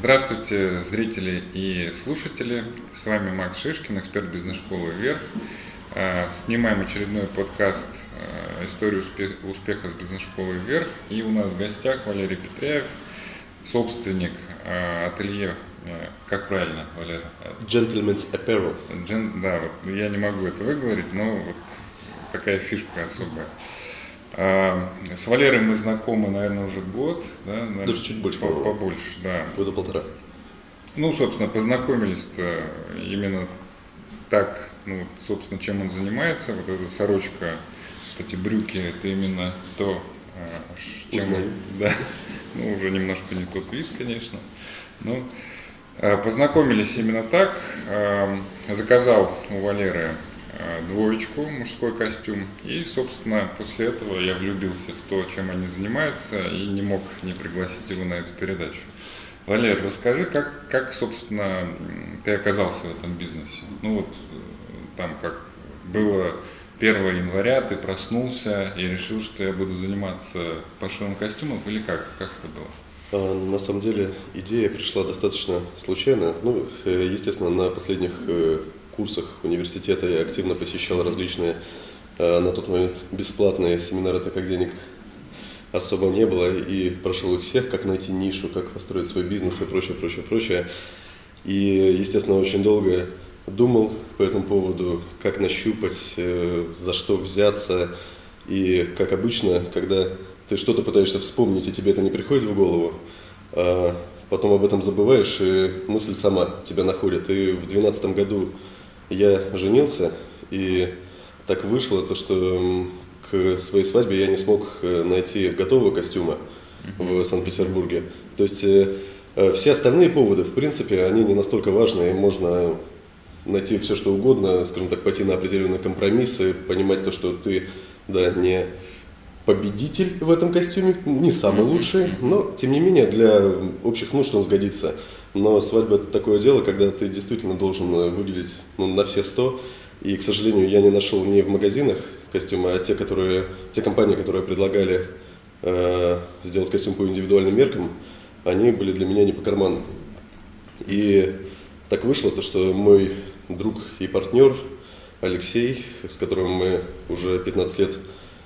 Здравствуйте, зрители и слушатели. С вами Макс Шишкин, эксперт бизнес-школы «Вверх». А, снимаем очередной подкаст а, «Историю успеха с бизнес-школой «Вверх». И у нас в гостях Валерий Петряев, собственник а, ателье как правильно, Валерий? Gentleman's Apparel. Gen, да, вот я не могу это выговорить, но вот такая фишка особая. А, с Валерой мы знакомы, наверное, уже год, да? Наверное, Даже чуть больше. По побольше, да. Года полтора. Ну, собственно, познакомились-то именно так, ну, собственно, чем он занимается. Вот эта сорочка, эти брюки, это именно то, а, чем... Узнаю. Да. Ну, уже немножко не тот вид, конечно. Но а, познакомились именно так. Заказал у Валеры двоечку, мужской костюм. И, собственно, после этого я влюбился в то, чем они занимаются, и не мог не пригласить его на эту передачу. Валер, расскажи, как, как, собственно, ты оказался в этом бизнесе? Ну вот э, там как было 1 января, ты проснулся и решил, что я буду заниматься пошивом костюмов, или как? Как это было? А, на самом деле идея пришла достаточно случайно. Ну, э, естественно, на последних курсах университета я активно посещал различные э, на тот момент бесплатные семинары, так как денег особо не было, и прошел их всех, как найти нишу, как построить свой бизнес и прочее, прочее, прочее. И, естественно, очень долго думал по этому поводу, как нащупать, э, за что взяться. И, как обычно, когда ты что-то пытаешься вспомнить, и тебе это не приходит в голову, а потом об этом забываешь, и мысль сама тебя находит. И в 2012 году я женился, и так вышло, то, что к своей свадьбе я не смог э, найти готового костюма в Санкт-Петербурге. То есть э, э, все остальные поводы, в принципе, они не настолько важны, и можно найти все, что угодно, скажем так, пойти на определенные компромиссы, понимать то, что ты, да, не победитель в этом костюме, не самый лучший, но, тем не менее, для общих нужд он сгодится. Но свадьба это такое дело, когда ты действительно должен э, выглядеть ну, на все сто. И, к сожалению, я не нашел не в магазинах костюмы, а те, которые, те компании, которые предлагали э, сделать костюм по индивидуальным меркам, они были для меня не по карману. И так вышло, то, что мой друг и партнер Алексей, с которым мы уже 15 лет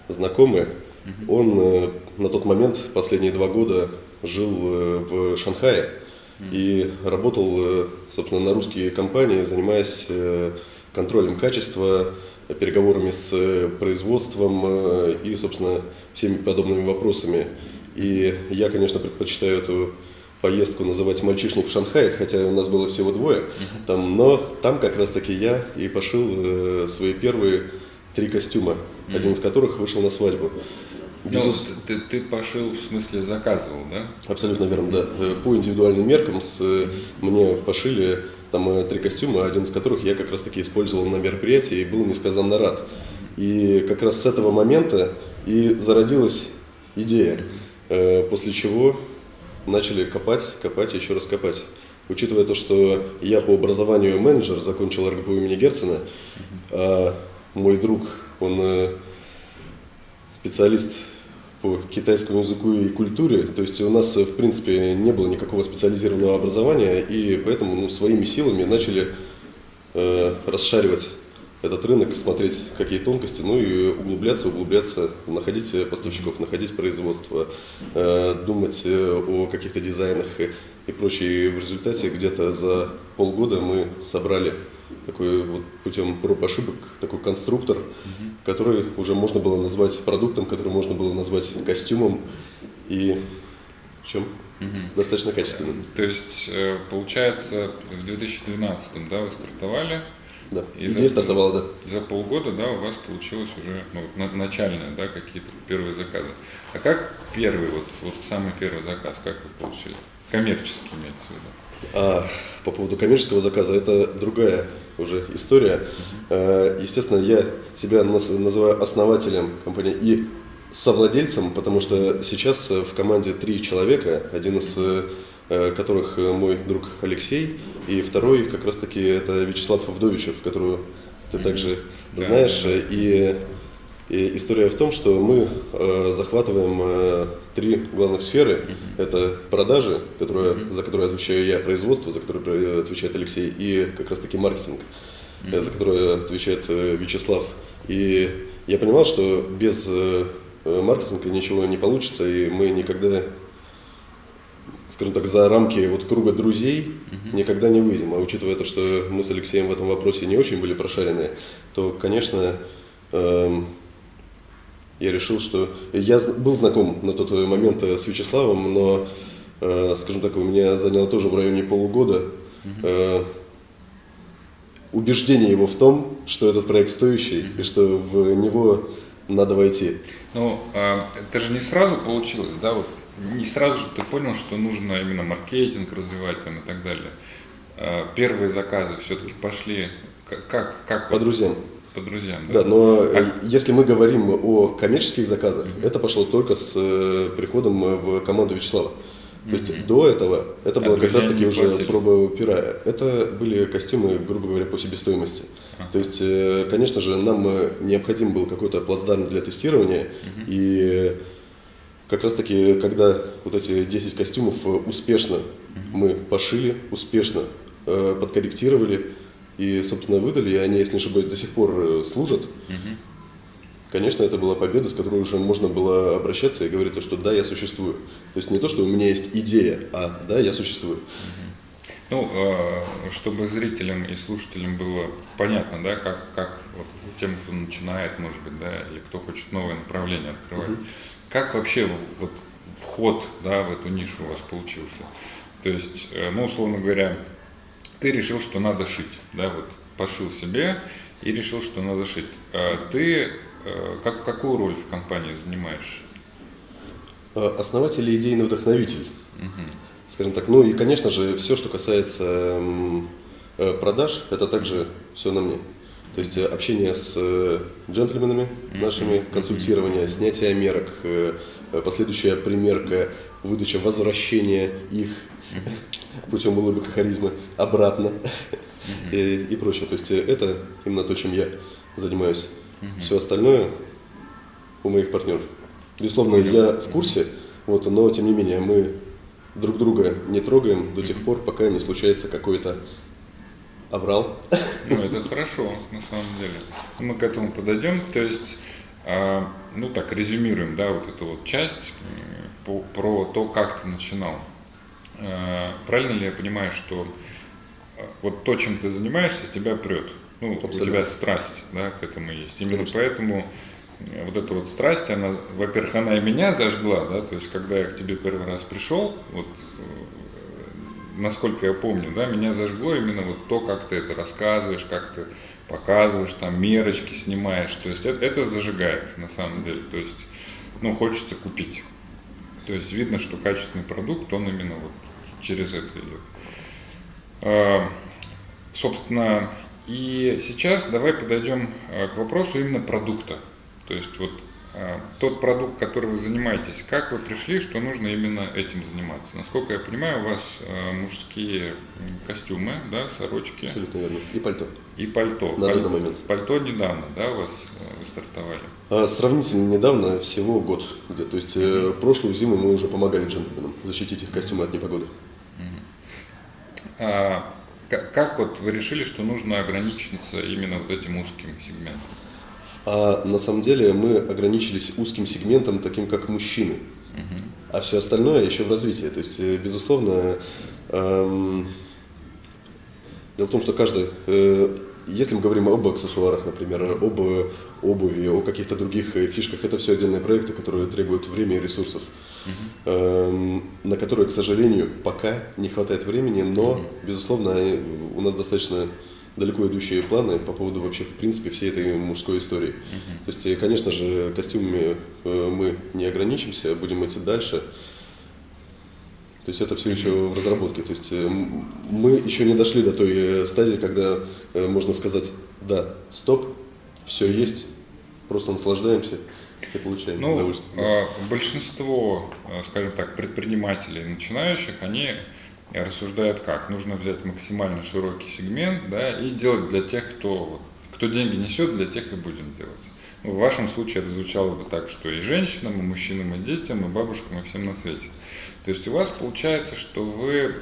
знакомы, он э, на тот момент, последние два года, жил э, в Шанхае и работал, э, собственно, на русские компании, занимаясь контролем качества, переговорами с производством и, собственно, всеми подобными вопросами. И я, конечно, предпочитаю эту поездку называть «Мальчишник в Шанхае», хотя у нас было всего двое, там, но там как раз-таки я и пошил свои первые три костюма, один из которых вышел на свадьбу. Безус... Ну, ты, ты пошил, в смысле, заказывал, да? Абсолютно верно, да. Э, по индивидуальным меркам с, э, мне пошили там э, три костюма, один из которых я как раз таки использовал на мероприятии и был несказанно рад. И как раз с этого момента и зародилась идея, после чего начали копать, копать, еще раз копать. Учитывая то, что я по образованию менеджер, закончил РГПУ имени Герцена, а мой друг, он специалист по китайскому языку и культуре. То есть у нас, в принципе, не было никакого специализированного образования, и поэтому ну, своими силами начали э, расшаривать этот рынок, смотреть, какие тонкости, ну и углубляться, углубляться, находить поставщиков, находить производство, э, думать э, о каких-то дизайнах и, и прочее. И в результате где-то за полгода мы собрали такой вот путем проб ошибок такой конструктор, угу. который уже можно было назвать продуктом, который можно было назвать костюмом и чем угу. достаточно качественным. То есть э, получается в 2012 да, вы стартовали? Да, и идея за, стартовала, да. За полгода, да, у вас получилось уже ну, начальные, да, какие-то первые заказы. А как первый, вот, вот самый первый заказ, как вы получили? Коммерческий имеется в виду? А, по поводу коммерческого заказа, это другая уже история. А, естественно, я себя называю основателем компании и совладельцем, потому что сейчас в команде три человека, один из э, которых мой друг Алексей, и второй как раз таки это Вячеслав Вдовичев, которого ты также знаешь. И И история в том, что мы э, захватываем э, три главных сферы. Uh-huh. Это продажи, которые, uh-huh. за которые отвечаю я, производство, за которое отвечает Алексей, и как раз таки маркетинг, uh-huh. за который отвечает э, Вячеслав. И я понимал, что без э, маркетинга ничего не получится, и мы никогда, скажем так, за рамки вот круга друзей uh-huh. никогда не выйдем. А учитывая то, что мы с Алексеем в этом вопросе не очень были прошарены, то, конечно, э, я решил, что я был знаком на тот момент э, с Вячеславом, но, э, скажем так, у меня заняло тоже в районе полугода. Э, убеждение его в том, что этот проект стоящий и что в него надо войти. Ну, а, это же не сразу получилось, да, вот? Не сразу же ты понял, что нужно именно маркетинг развивать там и так далее. Первые заказы все-таки пошли. Как, как по друзьям по друзьям. Да, да но а... если мы говорим о коммерческих заказах, mm-hmm. это пошло только с э, приходом в команду Вячеслава. То mm-hmm. есть до этого это было а как раз таки уже платили. проба пера. Это были костюмы, грубо говоря, по себестоимости. Uh-huh. То есть, э, конечно же, нам необходим был какой-то плацдарм для тестирования. Uh-huh. И как раз таки, когда вот эти 10 костюмов успешно uh-huh. мы пошили, успешно э, подкорректировали, и, собственно, выдали, и они, если не ошибаюсь, до сих пор э, служат. Угу. Конечно, это была победа, с которой уже можно было обращаться и говорить, что да, я существую. То есть не то, что у меня есть идея, а да, я существую. Ну, э, чтобы зрителям и слушателям было понятно, да, как, как вот, тем, кто начинает, может быть, да, или кто хочет новое направление открывать, угу. как вообще вот вход, да, в эту нишу у вас получился? То есть, э, ну, условно говоря, ты решил, что надо шить, да, вот пошил себе и решил, что надо шить. А ты э, как, какую роль в компании занимаешь? Э, основатель и идейный вдохновитель. Угу. Скажем так, ну и, конечно же, все, что касается э, продаж, это также все на мне. То есть общение с джентльменами нашими, консультирование, снятие мерок, последующая примерка, выдача, возвращение их путем улыбок и харизмы обратно и, и прочее. То есть э, это именно то, чем я занимаюсь. Все остальное у моих партнеров. Безусловно, я в курсе, вот, но тем не менее мы друг друга не трогаем до тех пор, пока не случается какой-то аврал. Ну, это хорошо, на самом деле. Мы к этому подойдем. То есть, а, ну так, резюмируем, да, вот эту вот часть по, про то, как ты начинал. Э, правильно ли я понимаю, что э, вот то, чем ты занимаешься, тебя прет? Ну, Абсолютно. у тебя страсть да, к этому есть. Именно Конечно. поэтому э, вот эта вот страсть, она, во-первых, она и меня зажгла, да, то есть когда я к тебе первый раз пришел, вот насколько я помню, да, меня зажгло именно вот то, как ты это рассказываешь, как ты показываешь, там мерочки снимаешь, то есть это, это зажигает на самом деле, то есть, ну, хочется купить. То есть видно, что качественный продукт, он именно вот через это идет. А, собственно, и сейчас давай подойдем а, к вопросу именно продукта. То есть вот а, тот продукт, который вы занимаетесь, как вы пришли, что нужно именно этим заниматься? Насколько я понимаю, у вас мужские костюмы, да, сорочки. Абсолютно верно. И пальто. И пальто. На Паль... данный момент. Пальто недавно, да, у вас вы стартовали? А, сравнительно недавно, всего год где. То есть mm-hmm. прошлую зиму мы уже помогали джентльменам защитить их костюмы от непогоды. А, как вот вы решили, что нужно ограничиться именно вот этим узким сегментом? А на самом деле мы ограничились узким сегментом, таким как мужчины. Угу. А все остальное еще в развитии. То есть, э, безусловно, эм, дело в том, что каждый, э, если мы говорим об аксессуарах, например, об обуви, о каких-то других э, фишках, это все отдельные проекты, которые требуют времени и ресурсов. Эм, на которые, к сожалению, пока не хватает времени, но, безусловно, у нас достаточно далеко идущие планы по поводу вообще, в принципе, всей этой мужской истории. То есть, э, конечно же, костюмами э, мы не ограничимся, будем идти дальше. То есть это все еще в разработке. То есть э, мы еще не дошли до той стадии, когда можно сказать, да, стоп, все есть, просто наслаждаемся и получаем ну, удовольствие. А, большинство, а, скажем так, предпринимателей начинающих, они рассуждают как? Нужно взять максимально широкий сегмент да, и делать для тех, кто, кто деньги несет, для тех и будем делать. В вашем случае это звучало бы так, что и женщинам, и мужчинам, и детям, и бабушкам, и всем на свете. То есть у вас получается, что вы,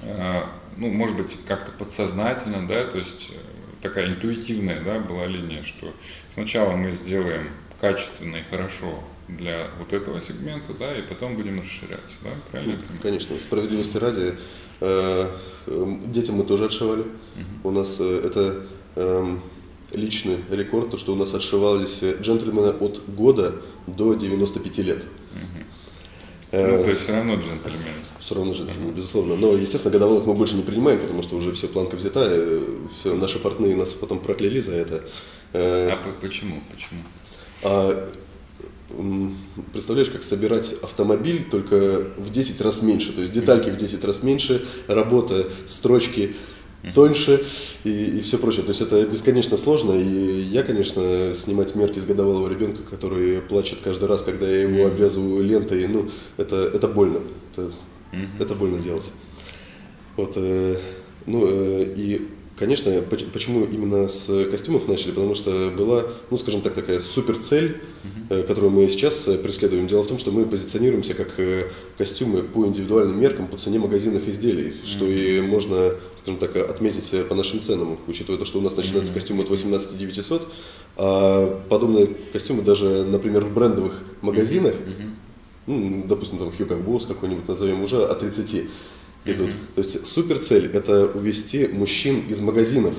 э, ну, может быть, как-то подсознательно, да, то есть э, такая интуитивная, да, была линия, что сначала мы сделаем качественно и хорошо для вот этого сегмента, да, и потом будем расширяться, да, правильно? Ну, конечно, справедливости ради, э, детям мы тоже отшивали. Угу. У нас это эм, личный рекорд, то, что у нас отшивались джентльмены от года до 95 лет. Угу. Ну, то есть все равно джентльмен. Все равно джентльмен, безусловно. Но, естественно, годовалых мы больше не принимаем, потому что уже все планка взята, все, наши партнеры нас потом прокляли за это. Э, а почему? Почему? А, представляешь, как собирать автомобиль только в 10 раз меньше, то есть детальки в 10 раз меньше, работа, строчки, тоньше и, и все прочее. То есть это бесконечно сложно. И я, конечно, снимать мерки с годовалого ребенка, который плачет каждый раз, когда я его обвязываю лентой, ну, это, это больно. Это, это больно делать. Вот, э, ну, э, и Конечно, почему именно с костюмов начали? Потому что была, ну, скажем так, такая супер цель, uh-huh. которую мы сейчас э, преследуем. Дело в том, что мы позиционируемся как э, костюмы по индивидуальным меркам по цене магазинных изделий, uh-huh. что и можно, скажем так, отметить по нашим ценам, учитывая то, что у нас начинается uh-huh. костюм от 18 900, а подобные костюмы даже, например, в брендовых магазинах, ну, допустим, там Hugo Boss какой-нибудь назовем, уже от 30 идут. Mm-hmm. То есть супер цель – это увести мужчин из магазинов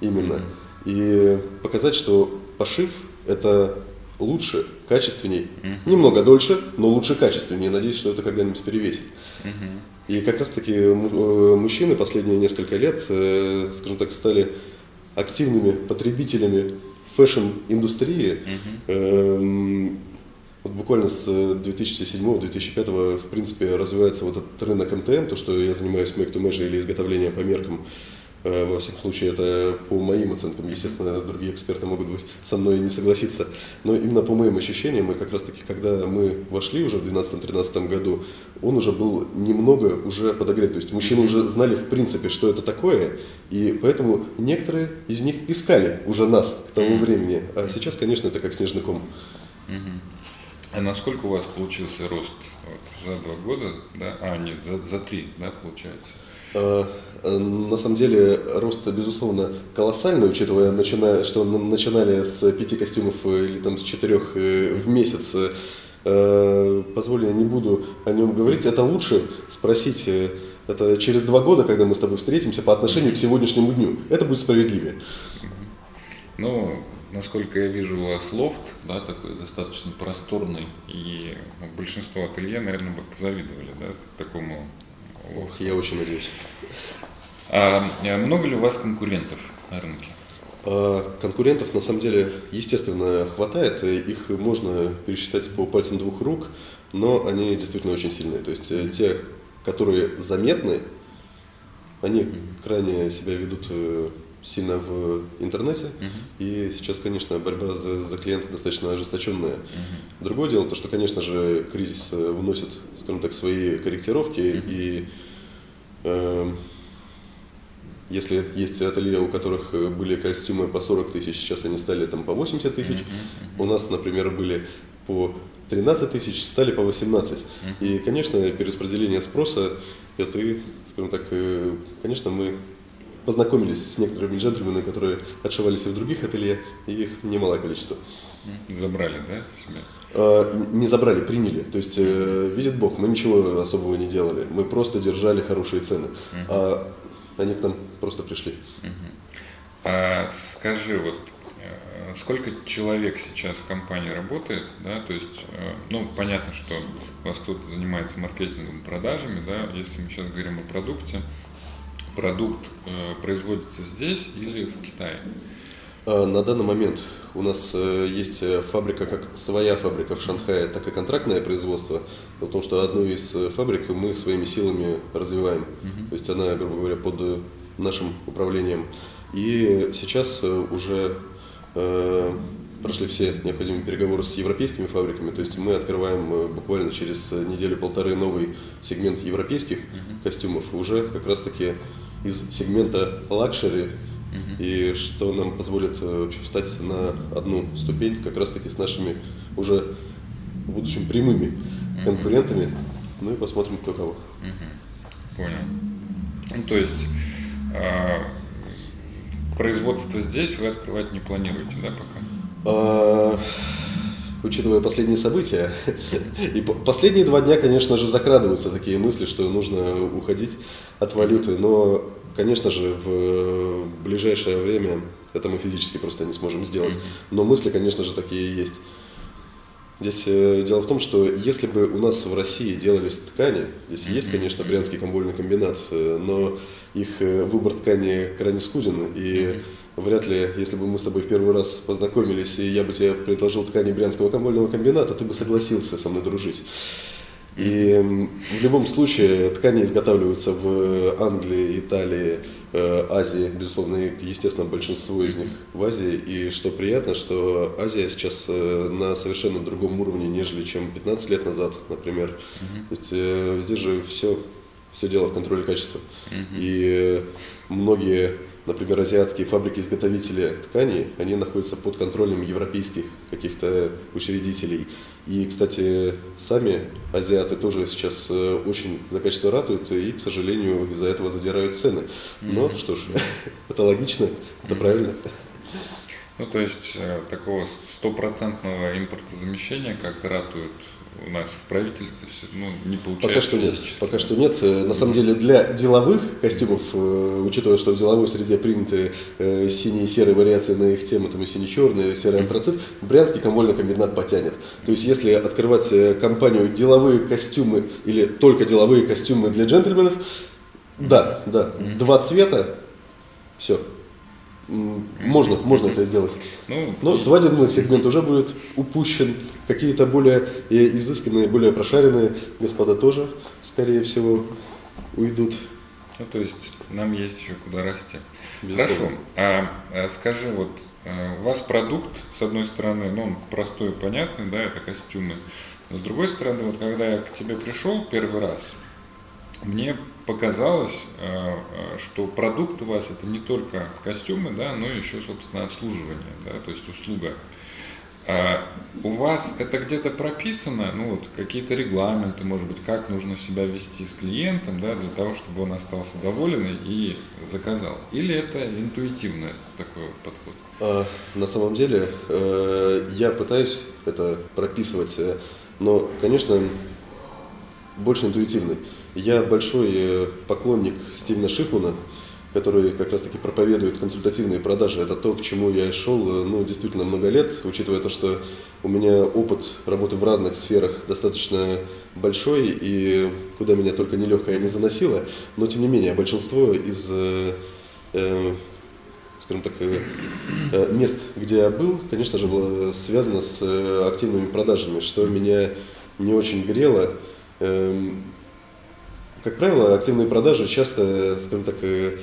именно и показать, что пошив – это лучше, качественней, mm-hmm. немного дольше, но лучше, качественнее. Надеюсь, что это когда-нибудь перевесит. Mm-hmm. И как раз-таки э, мужчины последние несколько лет, э, скажем так, стали активными потребителями фэшн-индустрии. Mm-hmm. Вот буквально с 2007-2005 в принципе развивается вот этот рынок MTM, то, что я занимаюсь make to measure или изготовлением по меркам. Э, во всяком случае, это по моим оценкам, естественно, другие эксперты могут быть со мной не согласиться. Но именно по моим ощущениям, и как раз таки, когда мы вошли уже в 2012-2013 году, он уже был немного уже подогрет. То есть мужчины уже знали в принципе, что это такое, и поэтому некоторые из них искали уже нас к тому времени. А сейчас, конечно, это как снежный ком. А насколько у вас получился рост вот, за два года, да? А, нет, за, за три, да, получается? А, э, на самом деле рост, безусловно, колоссальный, учитывая, начиная, что начинали с пяти костюмов э, или там с четырех э, в месяц. Позволь, я не буду о нем говорить. Это лучше спросить это через два года, когда мы с тобой встретимся по отношению к сегодняшнему дню. Это будет справедливее. Ну, насколько я вижу, у вас лофт, да, такой достаточно просторный, и большинство ателье, наверное, бы позавидовали, да, такому. Ох, я очень надеюсь. А, а много ли у вас конкурентов на рынке? А, конкурентов на самом деле, естественно, хватает. Их можно пересчитать по пальцам двух рук, но они действительно очень сильные. То есть mm-hmm. те, которые заметны, они крайне себя ведут э, сильно в интернете, uh-huh. и сейчас, конечно, борьба за, за клиента достаточно ожесточенная. Uh-huh. Другое дело, то, что, конечно же, кризис э, вносит, скажем так, свои корректировки, uh-huh. и э, если есть ателье, у которых э, были костюмы по 40 тысяч, сейчас они стали там по 80 тысяч, uh-huh. у нас, например, были по 13 тысяч, стали по 18. Uh-huh. И, конечно, перераспределение спроса, это, скажем так, э, конечно, мы познакомились с некоторыми джентльменами, которые отшивались и в других ателье, и их немалое количество. Забрали, да? А, не забрали, приняли. То есть, э, видит Бог, мы ничего особого не делали. Мы просто держали хорошие цены. Uh-huh. А они к нам просто пришли. Uh-huh. А скажи, вот э, сколько человек сейчас в компании работает, да, то есть, э, ну, понятно, что у вас кто-то занимается маркетингом, продажами, да, если мы сейчас говорим о продукте, продукт э, производится здесь или в Китае? А, на данный момент у нас э, есть э, фабрика, как своя фабрика в Шанхае, так и контрактное производство. Потому что одну из фабрик мы своими силами развиваем. Uh-huh. То есть она, грубо говоря, под нашим управлением. И сейчас уже э, прошли все необходимые переговоры с европейскими фабриками. То есть мы открываем буквально через неделю-полторы новый сегмент европейских uh-huh. костюмов. Уже как раз-таки из сегмента luxury и что нам позволит э, вообще встать на одну ступень как раз-таки с нашими уже в будущем прямыми конкурентами. Ну и посмотрим, кто кого. Понял. Ну, то есть э, производство здесь вы открывать не планируете, да, пока? Учитывая последние события. И последние два дня, конечно же, закрадываются такие мысли, что нужно уходить от валюты. Но, конечно же, в ближайшее время это мы физически просто не сможем сделать. Но мысли, конечно же, такие есть. Здесь э, дело в том, что если бы у нас в России делались ткани, здесь есть, конечно, Брянский комбольный комбинат, э, но их э, выбор ткани крайне скуден, и вряд ли, если бы мы с тобой в первый раз познакомились, и я бы тебе предложил ткани Брянского комбольного комбината, ты бы согласился со мной дружить. И в любом случае ткани изготавливаются в Англии, Италии, э, Азии, безусловно, естественно, большинство из них в Азии. И что приятно, что Азия сейчас э, на совершенно другом уровне, нежели чем 15 лет назад, например. Mm-hmm. То есть э, здесь же все, все дело в контроле качества. Mm-hmm. И многие например, азиатские фабрики-изготовители тканей, они находятся под контролем европейских каких-то учредителей. И, кстати, сами азиаты тоже сейчас э, очень за качество ратуют и, к сожалению, из-за этого задирают цены. Но mm-hmm. что ж, это логично, это mm-hmm. правильно. Ну, то есть э, такого стопроцентного импортозамещения, как ратуют у нас в правительстве все ну, не получается. Пока что нет. Пока что нет. Э, на самом деле для деловых костюмов, э, учитывая, что в деловой среде приняты э, синие и серые вариации на их тему, там и синий-черный, серый антрацит, Брянский комбольный комбинат потянет. То есть если открывать компанию деловые костюмы или только деловые костюмы для джентльменов, да, да, два цвета, все, можно, можно это сделать. Ну, Но свадебный сегмент уже будет упущен. Какие-то более изысканные, более прошаренные господа тоже, скорее всего, уйдут. Ну, то есть нам есть еще куда расти. Безусловно. Хорошо. А, а скажи, вот а, у вас продукт, с одной стороны, ну, он простой и понятный, да, это костюмы. Но с другой стороны, вот когда я к тебе пришел первый раз, мне показалось, э, э, что продукт у вас это не только костюмы, да, но еще, собственно, обслуживание, да, то есть услуга. А у вас это где-то прописано, ну вот какие-то регламенты, может быть, как нужно себя вести с клиентом, да, для того, чтобы он остался доволен и заказал? Или это интуитивный такой подход? А, на самом деле э, я пытаюсь это прописывать, но, конечно, больше интуитивный. Я большой э, поклонник Стивена Шифмана, который как раз-таки проповедует консультативные продажи. Это то, к чему я шел э, ну, действительно много лет, учитывая то, что у меня опыт работы в разных сферах достаточно большой, и куда меня только нелегкая не заносило. Но, тем не менее, большинство из э, э, скажем так, мест, где я был, конечно же, было связано с активными продажами, что меня не очень грело. Как правило, активные продажи часто, скажем так, э,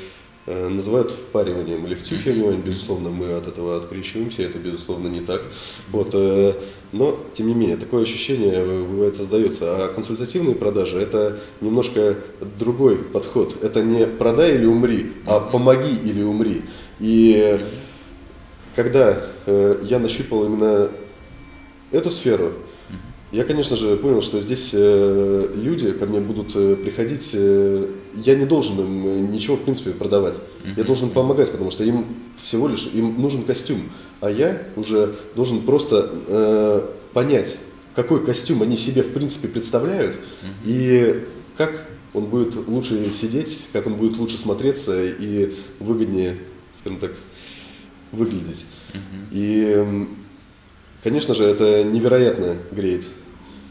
называют впариванием или втюхиванием. Безусловно, мы от этого открещиваемся, это, безусловно, не так. Вот, э, но, тем не менее, такое ощущение э, бывает создается. А консультативные продажи – это немножко другой подход. Это не «продай или умри», а «помоги или умри». И когда я нащупал именно эту сферу, я, конечно же, понял, что здесь э, люди ко мне будут э, приходить, э, я не должен им ничего, в принципе, продавать. Mm-hmm. Я должен помогать, потому что им всего лишь, им нужен костюм. А я уже должен просто э, понять, какой костюм они себе, в принципе, представляют, mm-hmm. и как он будет лучше сидеть, как он будет лучше смотреться и выгоднее, скажем так, выглядеть. Mm-hmm. И, конечно же, это невероятно греет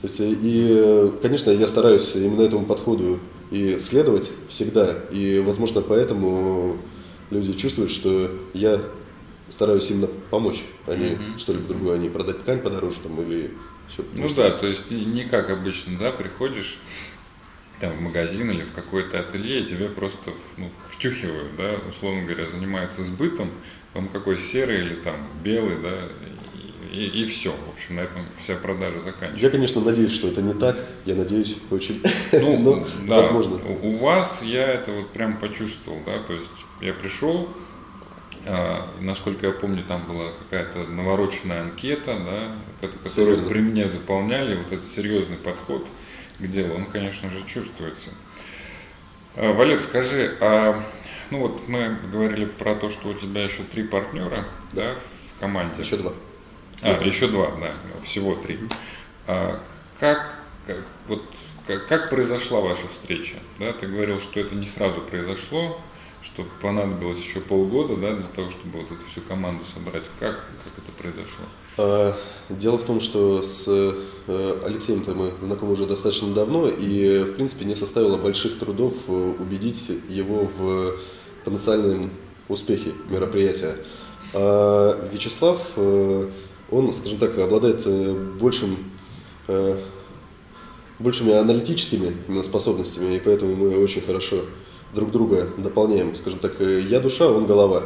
то есть, и, конечно, я стараюсь именно этому подходу и следовать всегда. И, возможно, поэтому люди чувствуют, что я стараюсь именно помочь, а не mm-hmm. что-либо другое, а не продать ткань подороже там или еще. Ну да, то есть не как обычно, да, приходишь там в магазин или в какое-то ателье, и тебе просто ну, втюхивают, да, условно говоря, занимаются сбытом, вам какой серый или там белый, да, и, и все. В общем, на этом вся продажа заканчивается. Я, конечно, надеюсь, что это не так. Я надеюсь, очень. Ну, Но, да, возможно. У вас я это вот прям почувствовал, да, то есть я пришел, А, насколько я помню, там была какая-то навороченная анкета, да, которую Серьезно. при мне заполняли. Вот этот серьезный подход к делу, он, конечно же, чувствуется. А, Валер, скажи, а ну вот мы говорили про то, что у тебя еще три партнера, да, в команде. Еще два. А, еще два, да, всего три. А как, как, вот, как, как произошла ваша встреча? Да, ты говорил, что это не сразу произошло, что понадобилось еще полгода да, для того, чтобы вот эту всю команду собрать. Как, как это произошло? А, Дело в том, что с э, Алексеем-то мы знакомы уже достаточно давно, и, в принципе, не составило больших трудов э, убедить его в потенциальном успехе мероприятия. А Вячеслав, э, он, скажем так, обладает э, большим, э, большими аналитическими способностями, и поэтому мы очень хорошо друг друга дополняем. Скажем так, э, я душа, он голова.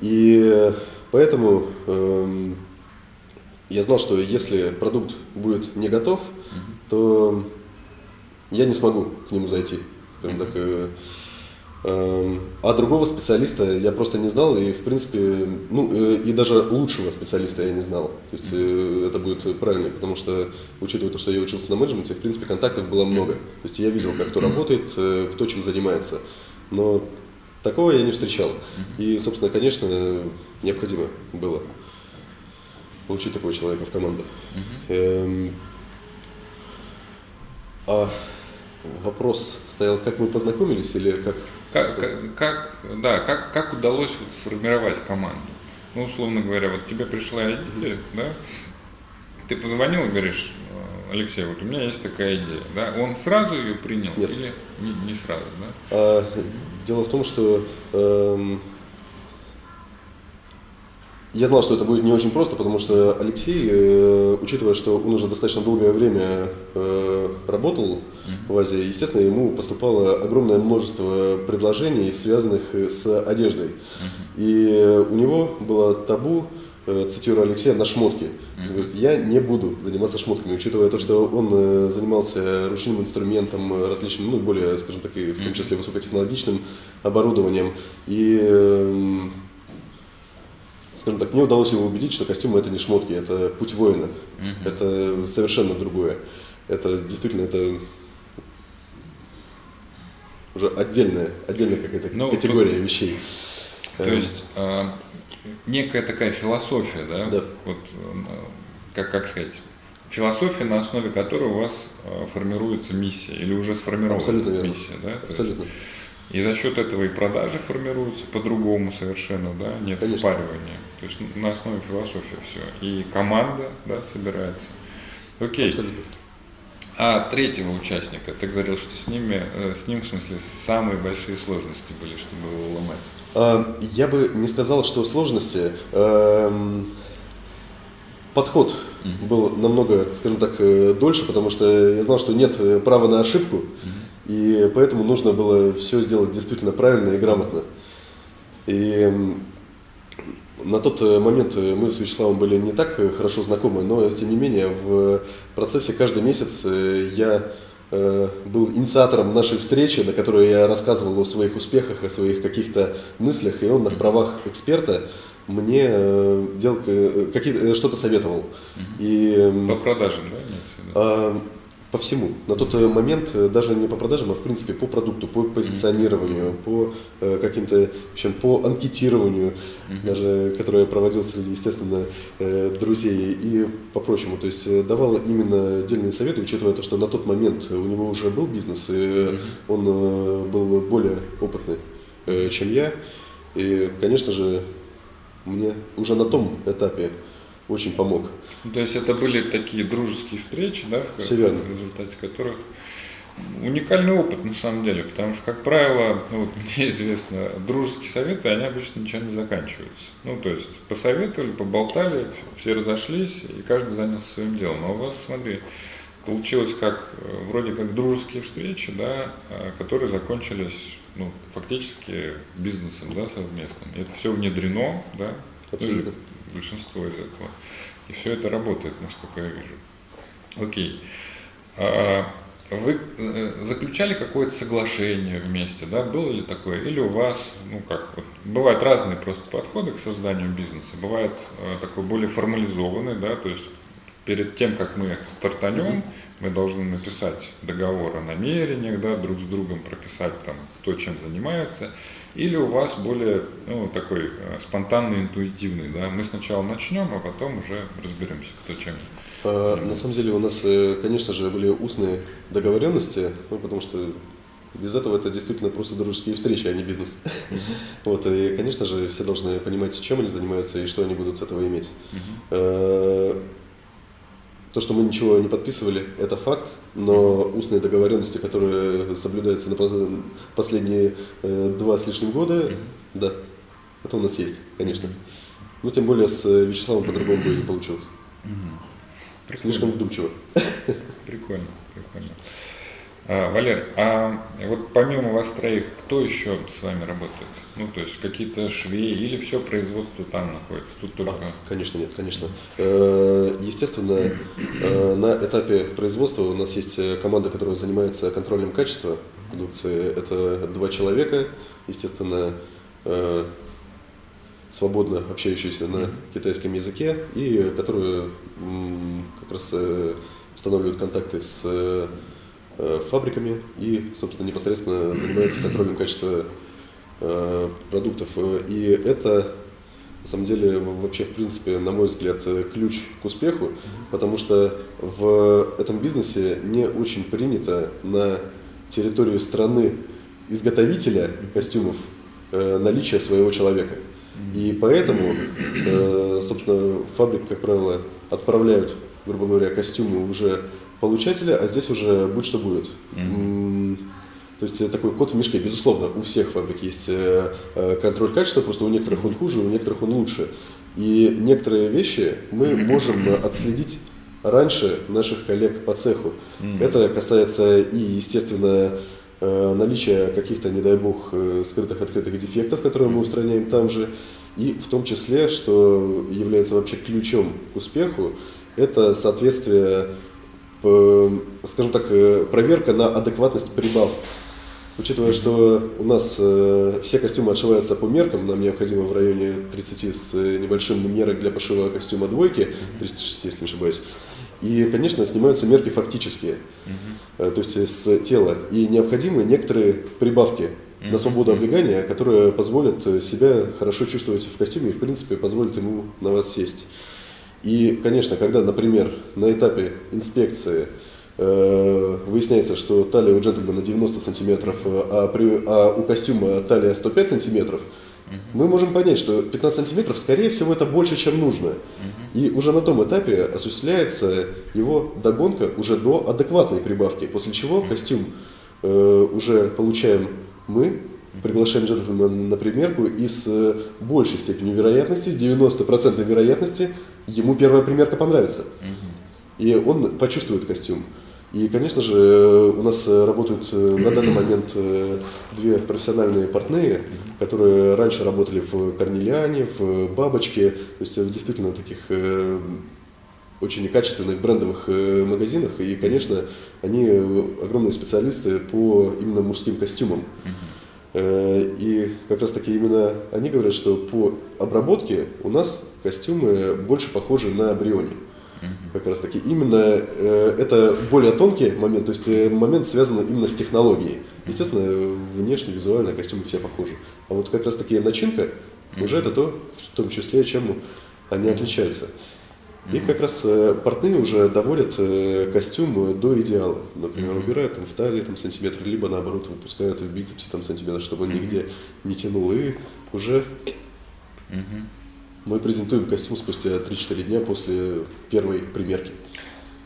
И поэтому эм, я знал, что если продукт будет не готов, то я не смогу к нему зайти, скажем так. Эм, А другого специалиста я просто не знал, и в принципе, ну э, и даже лучшего специалиста я не знал. То есть э, это будет правильно, потому что, учитывая то, что я учился на менеджменте, в принципе, контактов было много. То есть я видел, как кто работает, э, кто чем занимается. Но такого я не встречал. И, собственно, конечно, необходимо было получить такого человека в команду. Эм, А вопрос стоял, как мы познакомились или как? Как, как, как- да, как, как удалось вот сформировать команду? Ну, условно говоря, вот тебе пришла идея, да, ты позвонил и говоришь, «Э, Алексей, вот у меня есть такая идея, да, он сразу ее принял Нет. или не, не сразу, да? А, дело в том, что эм, я знал, что это будет не очень просто, потому что Алексей, э, учитывая, что он уже достаточно долгое время э, работал в Азии, естественно, ему поступало огромное множество предложений, связанных э, с одеждой. И у него было табу, э, цитирую Алексея, на шмотки. Он говорит, я не буду заниматься шмотками, учитывая то, что он э, занимался ручным инструментом, э, различным, ну, более, скажем так, и в том числе высокотехнологичным оборудованием. И, эм, скажем так, мне удалось его убедить, что костюмы это не шмотки, это путь воина. Это совершенно другое. Это действительно, это уже отдельная, отдельная какая-то Ну, категория вещей. То Эм, есть э, некая такая философия, да, Да. вот как, как сказать, философия, на основе которой у вас э, формируется миссия или уже сформирована Абсолютно верно. миссия, да? То есть Абсолютно. И за счет этого и продажи формируются по-другому совершенно, да, нет Конечно. впаривания. То есть на основе философии все. И команда, да, собирается. Окей. Абсолютно. А третьего участника, ты говорил, что с ними, э, с ним, в смысле, самые большие сложности были, чтобы его ломать. А, Я бы не сказал, что сложности. Эм, Подход был намного, скажем так, э, дольше, потому что я знал, что нет э, права на ошибку, и поэтому нужно было все сделать действительно правильно и грамотно. И на тот э, момент э, мы с Вячеславом были не так э, хорошо знакомы, но тем не менее в процессе каждый месяц я был инициатором нашей встречи, на которой я рассказывал о своих успехах, о своих каких-то мыслях, и он на правах эксперта мне делал какие- что-то советовал. И По продажам, да, а, по всему. На тот э, момент э, даже не по продажам, а в принципе по продукту, по позиционированию, по э, каким-то, в общем, по анкетированию, даже которое я проводил среди, естественно, друзей и по прочему. То есть давал именно отдельные советы, учитывая то, что на тот момент у него уже был бизнес, и он э, был более опытный, чем я. И, конечно же, мне уже на том этапе очень помог. Ну, То есть это были такие дружеские встречи, да, в, в результате которых уникальный опыт на самом деле, потому что, как правило, ну, вот мне известно, дружеские советы, они обычно ничем не заканчиваются. Ну, то есть посоветовали, поболтали, все разошлись, и каждый занялся своим делом. А у вас, смотри, получилось как, э, вроде как дружеские встречи, да, э, которые закончились, ну, фактически бизнесом, да, совместным. И это все внедрено, да, ну, Абсолютно. большинство из этого. И все это работает, насколько я вижу. Окей. А, вы э, заключали какое-то соглашение вместе, да, было ли такое? Или у вас, ну как, вот, бывают разные просто подходы к созданию бизнеса, бывает э, такой более формализованный, да, то есть перед тем, как мы стартанем, мы должны написать договор о намерениях, да, друг с другом прописать там, кто чем занимается, или у вас более ну, такой э, спонтанный, интуитивный, да, мы сначала начнем, а потом уже разберемся, кто чем а, на самом деле у нас, э, конечно же, были устные договоренности, ну, потому что без этого это действительно просто дружеские встречи, а не бизнес. Uh-huh. Вот, и, конечно же, все должны понимать, чем они занимаются и что они будут с этого иметь. Uh-huh. То, что мы ничего не подписывали, это факт, но устные договоренности, которые соблюдаются на последние э, два с лишним года, да, это у нас есть, конечно. Ну, тем более с Вячеславом по-другому бы не получилось. Прикольно. Слишком вдумчиво. Прикольно, прикольно. А, Валер, а вот помимо вас троих, кто еще с вами работает? Ну, то есть какие-то швеи или все производство там находится? Тут только... А, конечно, нет, конечно. Э, естественно, э, на этапе производства у нас есть команда, которая занимается контролем качества продукции. Это два человека, естественно, э, свободно общающиеся на китайском языке и которые как раз э, устанавливают контакты с э, фабриками и, собственно, непосредственно занимаются контролем качества э, продуктов. И это, на самом деле, вообще, в принципе, на мой взгляд, ключ к успеху, потому что в этом бизнесе не очень принято на территорию страны изготовителя костюмов наличие своего человека. И поэтому, э, собственно, фабрик, как правило, отправляют, грубо говоря, костюмы уже получателя, а здесь уже будь что будет. Mm-hmm. То есть такой код в мешке, безусловно, у всех фабрик есть э, э, контроль качества, просто у некоторых он хуже, у некоторых он лучше. И некоторые вещи мы можем отследить раньше наших коллег по цеху. Mm-hmm. Это касается и, естественно, Э, наличие каких-то, не дай бог, э, скрытых открытых дефектов, которые мы устраняем там же, и в том числе, что является вообще ключом к успеху, это соответствие, скажем так, э, проверка на адекватность прибав. Учитывая, что у нас все костюмы отшиваются по меркам, нам необходимо в районе 30 с небольшим мерок для пошива костюма двойки, 36, если не ошибаюсь, и, конечно, снимаются мерки фактические, угу. то есть с тела. И необходимы некоторые прибавки на свободу облегания, которые позволят себя хорошо чувствовать в костюме и, в принципе, позволят ему на вас сесть. И, конечно, когда, например, на этапе инспекции э, выясняется, что талия у джентльмена 90 сантиметров, а, при, а у костюма талия 105 сантиметров, мы можем понять, что 15 сантиметров, скорее всего, это больше, чем нужно. И уже на том этапе осуществляется его догонка уже до адекватной прибавки, после чего костюм э, уже получаем мы, приглашаем джентльмена на примерку и с э, большей степенью вероятности, с 90% вероятности, ему первая примерка понравится. И он почувствует костюм. И, конечно же, у нас работают э, на данный момент э, две профессиональные партнеры, которые раньше работали в Корнелиане, в Бабочке, то есть в действительно таких э, очень качественных брендовых магазинах. И, конечно, они огромные специалисты по именно мужским костюмам. И как раз таки именно они говорят, что по обработке у нас костюмы больше похожи на бриони как раз таки. Именно э, это более тонкий момент, то есть э, момент связан именно с технологией. Естественно, внешне, визуально костюмы все похожи. А вот как раз таки начинка, уже это то, в том числе, чем они отличаются. И как раз э, портные уже доводят э, костюм до идеала. Например, убирают там в талии там, сантиметр, либо наоборот выпускают в бицепсе там, сантиметр, чтобы он нигде не тянул. И уже мы презентуем костюм спустя 3-4 дня после первой примерки.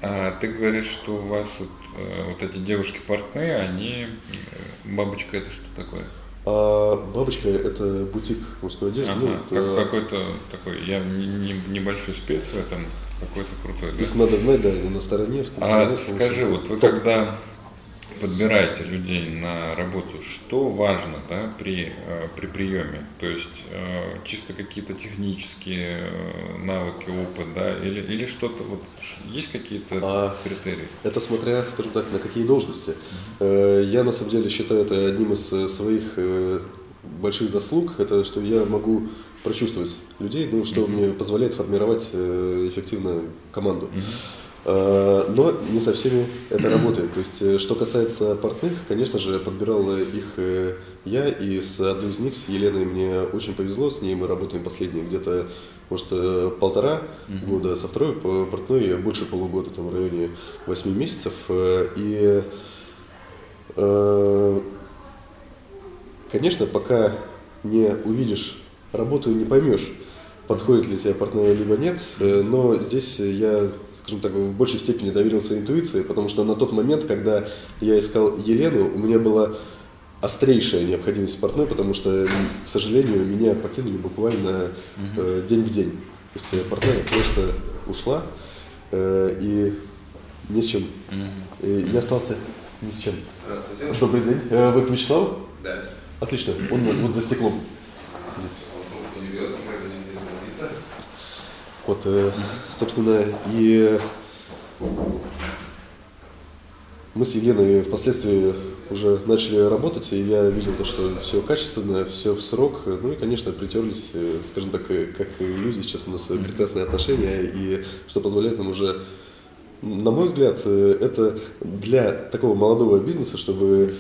А ты говоришь, что у вас вот, э, вот эти девушки-портные, они... Э, бабочка это что такое? А бабочка это бутик мужской одежды. Ага, ну, как, какой-то такой, я не, не, небольшой спец в этом, какой-то крутой. Да? Их надо знать, да, на стороне. А скажи, вот вы топ. когда подбираете людей на работу, что важно да, при, э, при приеме? То есть э, чисто какие-то технические э, навыки, опыт, да, или, или что-то, вот есть какие-то а, критерии? Это смотря, скажем так, на какие должности. Uh-huh. Я на самом деле считаю это одним из своих больших заслуг, это что я могу прочувствовать людей, ну, что uh-huh. мне позволяет формировать эффективно команду. Uh-huh. Э, но не со всеми это работает. То есть, э, что касается портных, конечно же, подбирал их э, я, и с одной из них, с Еленой, мне очень повезло, с ней мы работаем последние где-то, может, полтора mm-hmm. года, со второй портной больше полугода, там в районе восьми месяцев. И, конечно, пока не увидишь работу, не поймешь, подходит ли тебе портная либо нет, но здесь я скажем так, в большей степени доверил своей интуиции, потому что на тот момент, когда я искал Елену, у меня была острейшая необходимость в портной, потому что, к сожалению, меня покинули буквально э, день в день. То есть э, портная просто ушла, э, и ни с чем. И я остался ни с чем. Добрый день. Э, вы к Вячеславу? Да. Отлично. Он вот за стеклом. Вот, э, собственно, и мы с Еленой впоследствии уже начали работать, и я видел то, что все качественно, все в срок. Ну и, конечно, притерлись, э, скажем так, э, как люди. Сейчас у нас прекрасные отношения, и что позволяет нам уже на мой взгляд, это для такого молодого бизнеса, чтобы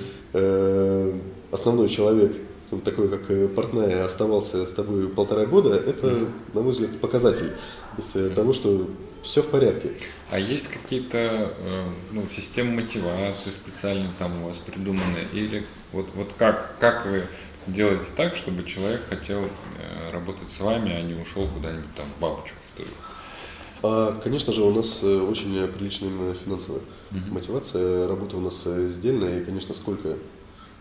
основной человек такой, как э, портная, оставался с тобой полтора года, это, на мой взгляд, показатель из э, того, что все в порядке. А есть какие-то э, ну, системы мотивации специально там у вас придуманы? Или вот, вот как, как вы делаете так, чтобы человек хотел работать с вами, а не ушел куда-нибудь там бабочку в тыл? А, конечно же, у нас очень приличная финансовая uh-huh. мотивация. Работа у нас сдельная, и, конечно, сколько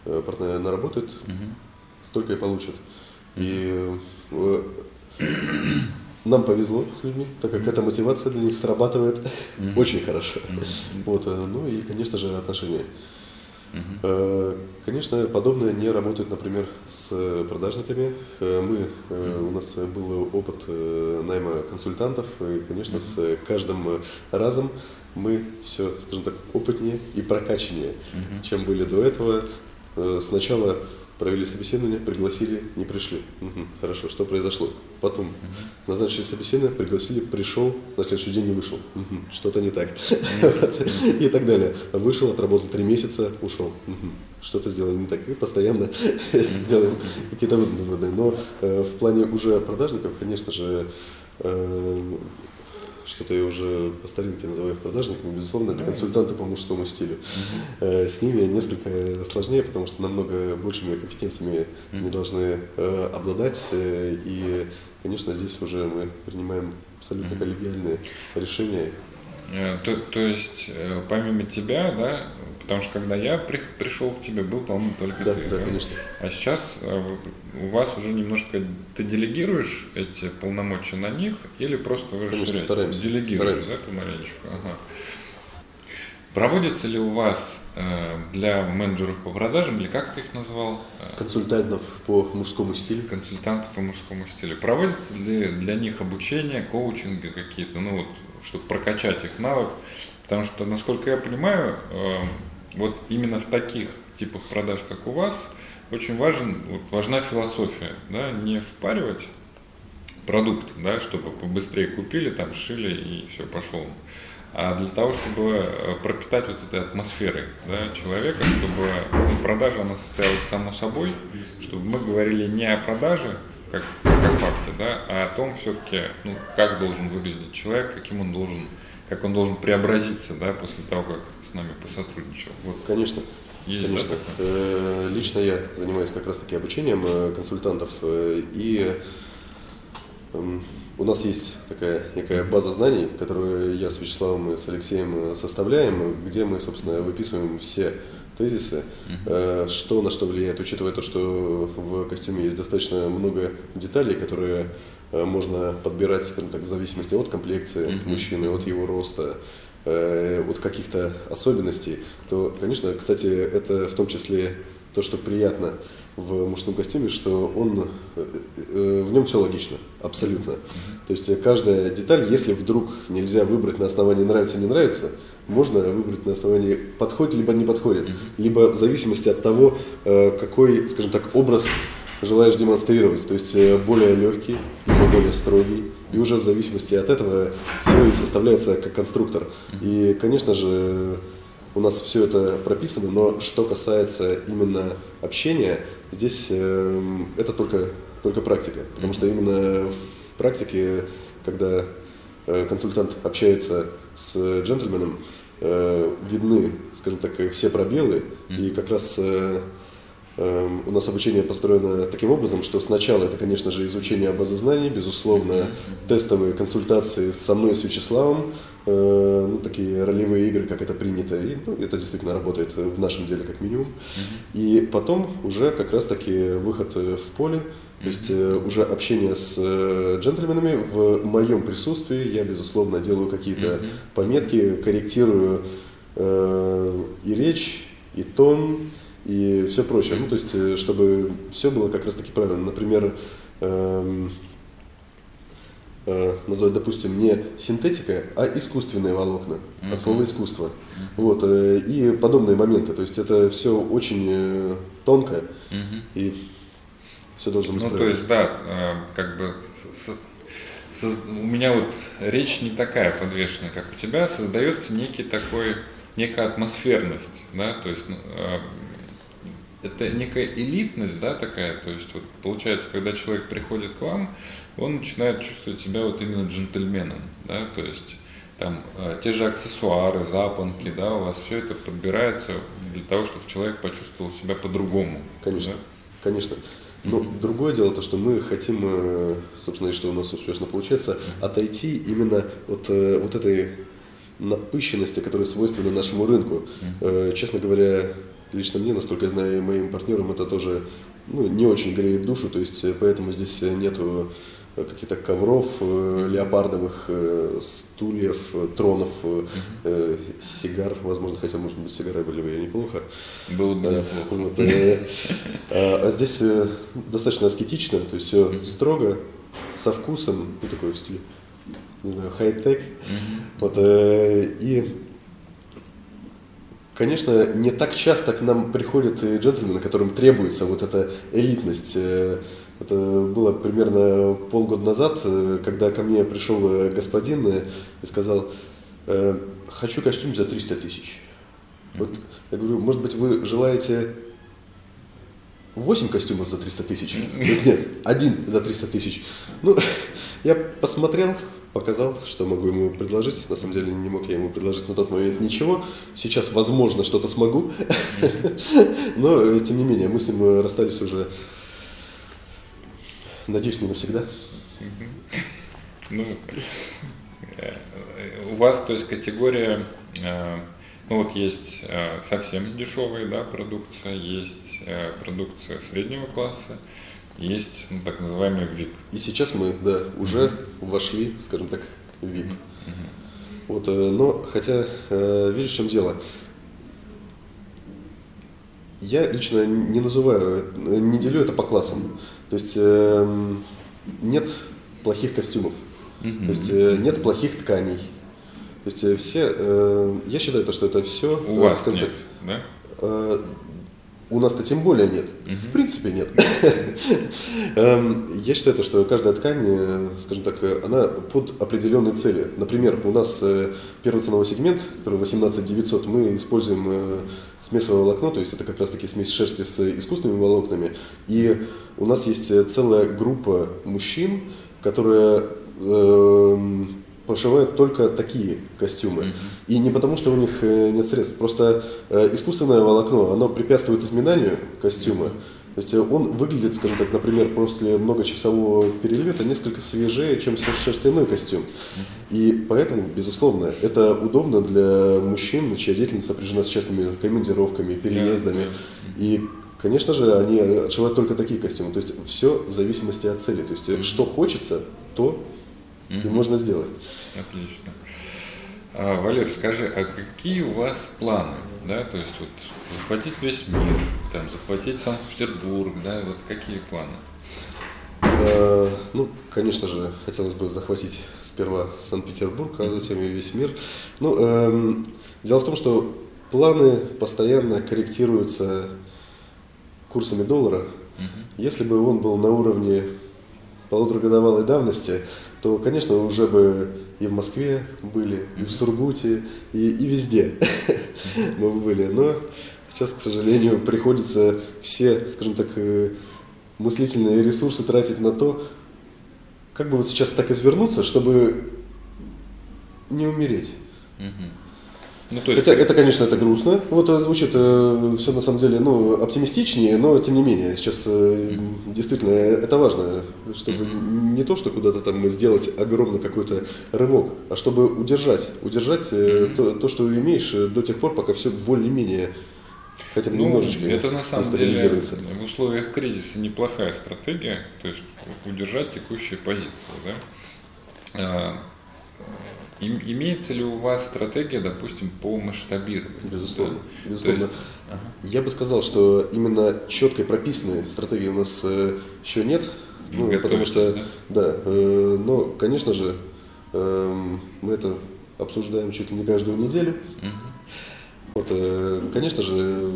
партнер наработает, uh-huh столько и получат. И э, нам повезло с людьми, так как эта мотивация для них срабатывает очень хорошо. Вот, э, ну и, конечно же, отношения. Э, конечно, подобное не работает, например, с продажниками. Мы, у нас был опыт найма консультантов, и, конечно, с каждым разом мы все, скажем так, опытнее и прокачаннее, чем были до этого. Сначала Провели собеседование, пригласили, не пришли. Угу, хорошо, что произошло? Потом угу. назначили собеседование, пригласили, пришел, на следующий день не вышел. Угу, что-то не так. И так далее. Вышел, отработал три месяца, ушел. Что-то сделал не так. И постоянно делаем какие-то выводы. Но э, в плане уже продажников, конечно же, э, что-то я уже по старинке называю их продажниками, безусловно, это консультанты по мужскому стилю. Uh-huh. С ними несколько сложнее, потому что намного большими компетенциями они должны э, обладать, э, и, конечно, здесь уже мы принимаем абсолютно коллегиальные решения. То, то есть, помимо тебя, да, Потому что когда я при, пришел к тебе, был, по-моему, только да, ты. Да, да, конечно. А сейчас э, у вас уже немножко ты делегируешь эти полномочия на них или просто вы конечно, стараемся. делегируешь, стараемся. да, помаленечку? Ага. Проводится ли у вас э, для менеджеров по продажам, или как ты их назвал? Э, Консультантов по мужскому стилю. Консультантов по мужскому стилю. Проводится ли для них обучение, коучинги какие-то, ну вот, чтобы прокачать их навык? Потому что, насколько я понимаю, э, вот именно в таких типах продаж, как у вас, очень важен, вот, важна философия, да, не впаривать продукт, да, чтобы побыстрее купили, там шили и все пошел, а для того, чтобы э, пропитать вот этой атмосферой да, человека, чтобы ну, продажа она состоялась само собой, чтобы мы говорили не о продаже, как, как о факте, да, а о том все-таки, ну, как должен выглядеть человек, каким он должен как он должен преобразиться, да, после того, как с нами посотрудничал. Вот. Конечно. Есть, Конечно. Да, э, Лично я занимаюсь как раз-таки обучением э, консультантов, э, и эм, у нас есть такая некая база знаний, которую я с Вячеславом и с Алексеем составляем, где мы, собственно, выписываем все тезисы, uh-huh. что на что влияет, учитывая то, что в костюме есть достаточно много деталей, которые Э, можно подбирать, скажем так, в зависимости от комплекции uh-huh. мужчины, от его роста, э, от каких-то особенностей, то, конечно, кстати, это в том числе то, что приятно в мужском костюме, что он, э, э, в нем все логично, абсолютно. То есть каждая деталь, если вдруг нельзя выбрать на основании нравится, не нравится, можно выбрать на основании подходит либо не подходит, либо в зависимости от того, э, какой, скажем так, образ желаешь демонстрировать, то есть более легкий, либо более строгий, и уже в зависимости от этого все и составляется как конструктор. И, конечно же, у нас все это прописано, но что касается именно общения, здесь э, это только, только практика. Потому что именно в практике, когда э, консультант общается с джентльменом, э, видны, скажем так, все пробелы, и как раз э, Эм, у нас обучение построено таким образом, что сначала это, конечно же, изучение базы знаний, безусловно, тестовые консультации со мной и с Вячеславом, э, ну, такие ролевые игры, как это принято, и ну, это действительно работает в нашем деле как минимум. И потом уже как раз-таки выход в поле, то есть э, уже общение с э, джентльменами. В моем присутствии, я, безусловно, делаю какие-то пометки, корректирую и речь, и тон, и все прочее. Ну, то есть, э, чтобы все было как раз таки правильно. Например, эм, э, назвать, допустим, не синтетика, а искусственные волокна, mm-hmm. от слова искусство. Mm-hmm. Вот, э, и подобные моменты. То есть это все очень э, тонко, mm-hmm. и все должно быть Ну, правильно. то есть, да, э, как бы с, с, у меня вот речь не такая подвешенная, как у тебя, создается некий такой, некая атмосферность, да, то есть ну, э, это некая элитность, да, такая, то есть вот получается, когда человек приходит к вам, он начинает чувствовать себя вот именно джентльменом, да, то есть там э, те же аксессуары, запонки, да, у вас все это подбирается для того, чтобы человек почувствовал себя по-другому. Конечно, да? конечно. Но другое дело то, что мы хотим, э, собственно, и что у нас успешно получается, отойти именно от э, вот этой напыщенности, которая свойственна нашему рынку. Mm-hmm. Честно говоря, лично мне, насколько я знаю, и моим партнерам это тоже ну, не очень греет душу, то есть э, поэтому здесь нету э, каких-то ковров э, леопардовых, э, стульев, э, тронов, э, сигар, возможно, хотя, может быть, сигары были бы неплохо. Было бы неплохо. Вот, э, а, а здесь э, достаточно аскетично, то есть все строго, со вкусом, ну, такой в стиле, не знаю, хай-тек. Вот, э, и Конечно, не так часто к нам приходят джентльмены, которым требуется вот эта элитность. Э, это было примерно полгода назад, э, когда ко мне пришел э, господин и сказал, хочу костюм за 300 тысяч. Вот, я говорю, может быть, вы желаете 8 костюмов за 300 тысяч? Нет, один за 300 тысяч. Ну, я посмотрел, показал, что могу ему предложить. На самом деле не мог я ему предложить на тот момент ничего. Сейчас, возможно, что-то смогу. Но, тем не менее, мы с ним расстались уже, надеюсь, не навсегда. Ну, э, у вас, то есть, категория, э, ну вот есть э, совсем дешевая да, продукция, есть продукция среднего класса, есть ну, так называемый VIP. И сейчас мы, да, уже mm-hmm. вошли, скажем так, в VIP. Mm-hmm. Вот, э, но хотя, э, видишь, в чем дело? Я лично не называю, не делю это по классам. То есть нет плохих костюмов, mm-hmm. то есть э, нет плохих тканей. То есть все, я считаю, то, что это все. У вас нет, так, да? У нас-то тем более нет. Угу. В принципе нет. Эм, я считаю, что каждая ткань, э, скажем так, э, она под определенные цели. Например, у нас э, первый ценовой сегмент, который 18 900, мы используем смесовое волокно, то есть это как раз таки смесь шерсти с искусственными волокнами. И у нас есть целая группа мужчин, которые эм, пошивают только такие костюмы. Mm-hmm. И не потому, что у них э, нет средств, просто э, искусственное волокно, оно препятствует изминанию костюма. То есть э, он выглядит, скажем так, например, после многочасового перелета несколько свежее, чем шерстяной костюм. И поэтому, безусловно, это удобно для мужчин, чья деятельность сопряжена с частными командировками, переездами. И Конечно же, они отшивают только такие костюмы. То есть все в зависимости от цели. То есть что хочется, то и можно сделать. Отлично. А, Валер, скажи, а какие у вас планы? Да, то есть вот захватить весь мир, там, захватить Санкт-Петербург, да, вот какие планы? Э, Ну, конечно же, хотелось бы захватить сперва Санкт-Петербург, а затем и весь мир. Ну, эм, дело в том, что планы постоянно корректируются курсами доллара. Если бы он был на уровне полуторагодовалой давности, то, конечно, уже бы и в Москве были, и в Сургуте, и, и везде мы бы были. Но сейчас, к сожалению, приходится все, скажем так, э, мыслительные ресурсы тратить на то, как бы вот сейчас так извернуться, чтобы не умереть. Ну, то есть, Хотя это, конечно, это грустно. Вот э, звучит все на самом деле, ну, оптимистичнее, но тем не менее, сейчас э, действительно э, это важно, чтобы не то, что куда-то там сделать огромный какой-то рывок, а чтобы удержать, удержать э, то, то, что имеешь э, до тех пор, пока все более-менее хотя бы ну, немножечко это на самом деле стабилизируется. в условиях кризиса неплохая стратегия, то есть удержать текущие позиции, да? Им- имеется ли у вас стратегия, допустим, по масштабированию? Безусловно. Да? Безусловно. То есть, ага. Я бы сказал, что именно четкой прописанной стратегии у нас э, еще нет. Ну, потому что, да? да, э, но, конечно же, эм, мы это обсуждаем чуть ли не каждую неделю. Мгм. Вот, э, конечно же,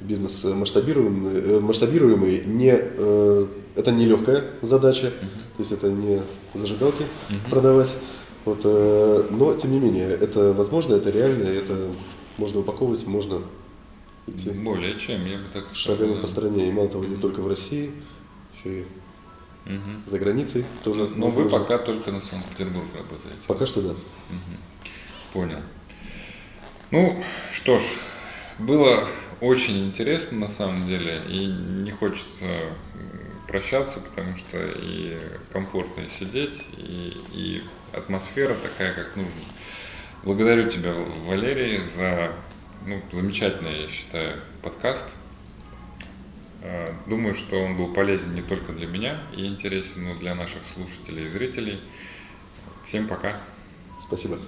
бизнес масштабируемый, э, масштабируемый не, э, это не легкая задача, то есть это не зажигалки продавать. Вот, э, но, тем не менее, это возможно, это реально, это можно упаковывать, можно идти Более чем, я бы так шагами сказал, по стране. И мало того, не только в России, еще и Мгм. за границей тоже. Но вы возможно. пока только на Санкт-Петербург работаете. Пока что да. Понял. Ну, что ж, было очень интересно на самом деле, и не хочется прощаться, потому что и комфортно сидеть, и, и атмосфера такая, как нужно. Благодарю тебя, Валерий, за ну, замечательный, я считаю, подкаст. Э, Думаю, что он был полезен не только для меня и интересен, но и для наших слушателей и зрителей. Всем пока. Спасибо.